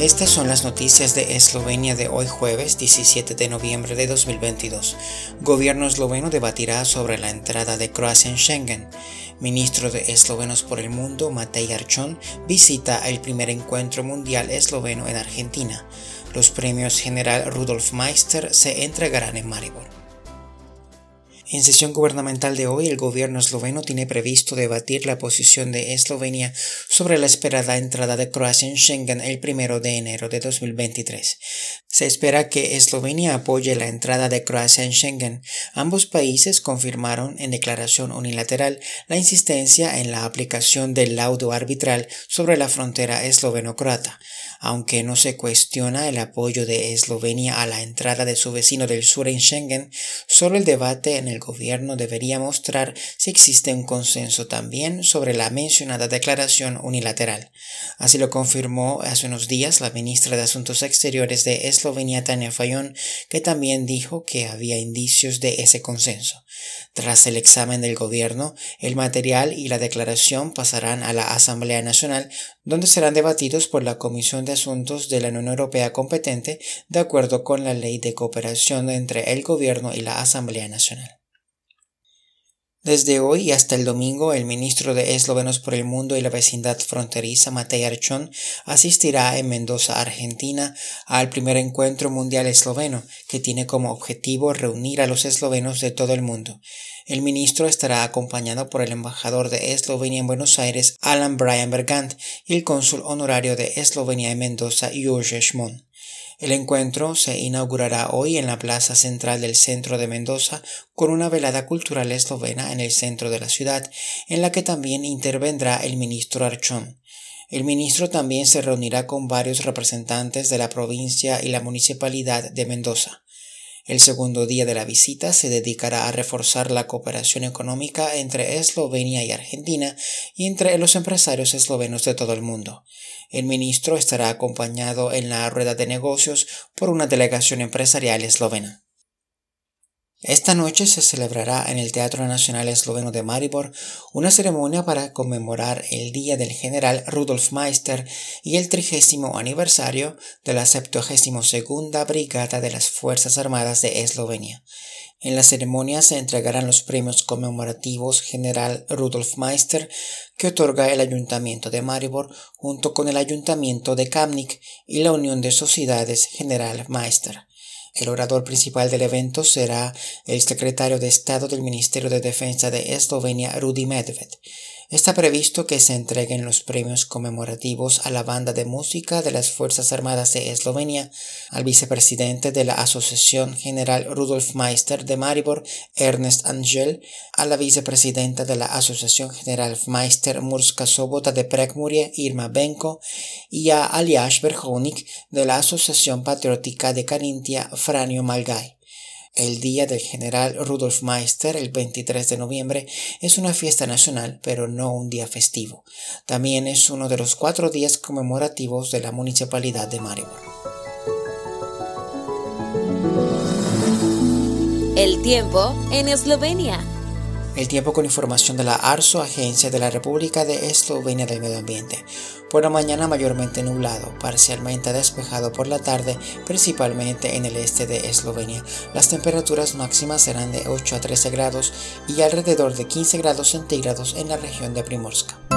Estas son las noticias de Eslovenia de hoy jueves 17 de noviembre de 2022. Gobierno esloveno debatirá sobre la entrada de Croacia en Schengen. Ministro de Eslovenos por el Mundo, Matej Archon, visita el primer encuentro mundial esloveno en Argentina. Los premios General Rudolf Meister se entregarán en Maribor. En sesión gubernamental de hoy, el gobierno esloveno tiene previsto debatir la posición de Eslovenia sobre la esperada entrada de Croacia en Schengen el primero de enero de 2023. Se espera que Eslovenia apoye la entrada de Croacia en Schengen. Ambos países confirmaron en declaración unilateral la insistencia en la aplicación del laudo arbitral sobre la frontera esloveno-croata. Aunque no se cuestiona el apoyo de Eslovenia a la entrada de su vecino del sur en Schengen, solo el debate en el gobierno debería mostrar si existe un consenso también sobre la mencionada declaración unilateral. Así lo confirmó hace unos días la ministra de Asuntos Exteriores de Eslovenia, Tania Fayón, que también dijo que había indicios de ese consenso. Tras el examen del gobierno, el material y la declaración pasarán a la Asamblea Nacional, donde serán debatidos por la Comisión de Asuntos de la Unión Europea competente, de acuerdo con la Ley de Cooperación entre el Gobierno y la Asamblea Nacional. Desde hoy hasta el domingo, el ministro de Eslovenos por el Mundo y la vecindad fronteriza, Matej Archon, asistirá en Mendoza, Argentina, al primer encuentro mundial esloveno, que tiene como objetivo reunir a los eslovenos de todo el mundo. El ministro estará acompañado por el embajador de Eslovenia en Buenos Aires, Alan Brian Bergant, y el cónsul honorario de Eslovenia en Mendoza, Jurje Schmon. El encuentro se inaugurará hoy en la plaza central del centro de Mendoza con una velada cultural eslovena en el centro de la ciudad, en la que también intervendrá el ministro Archón. El ministro también se reunirá con varios representantes de la provincia y la municipalidad de Mendoza. El segundo día de la visita se dedicará a reforzar la cooperación económica entre Eslovenia y Argentina y entre los empresarios eslovenos de todo el mundo. El ministro estará acompañado en la rueda de negocios por una delegación empresarial eslovena. Esta noche se celebrará en el Teatro Nacional Esloveno de Maribor una ceremonia para conmemorar el Día del General Rudolf Meister y el trigésimo aniversario de la 72 Brigada de las Fuerzas Armadas de Eslovenia. En la ceremonia se entregarán los premios conmemorativos General Rudolf Meister que otorga el Ayuntamiento de Maribor junto con el Ayuntamiento de Kamnik y la Unión de Sociedades General Meister. El orador principal del evento será el secretario de Estado del Ministerio de Defensa de Eslovenia, Rudi Medved. Está previsto que se entreguen los premios conmemorativos a la banda de música de las Fuerzas Armadas de Eslovenia, al vicepresidente de la Asociación General Rudolf Meister de Maribor, Ernest Angel, a la vicepresidenta de la Asociación General Meister Murska Sobota de Prekmurie, Irma Benko, y a Aliash Berhonik de la Asociación Patriótica de Carintia, Franio Malgay. El Día del General Rudolf Meister, el 23 de noviembre, es una fiesta nacional, pero no un día festivo. También es uno de los cuatro días conmemorativos de la Municipalidad de Maribor. El tiempo en Eslovenia. El tiempo con información de la ARSO, Agencia de la República de Eslovenia del Medio Ambiente. Por la mañana mayormente nublado, parcialmente despejado por la tarde, principalmente en el este de Eslovenia. Las temperaturas máximas serán de 8 a 13 grados y alrededor de 15 grados centígrados en la región de Primorska.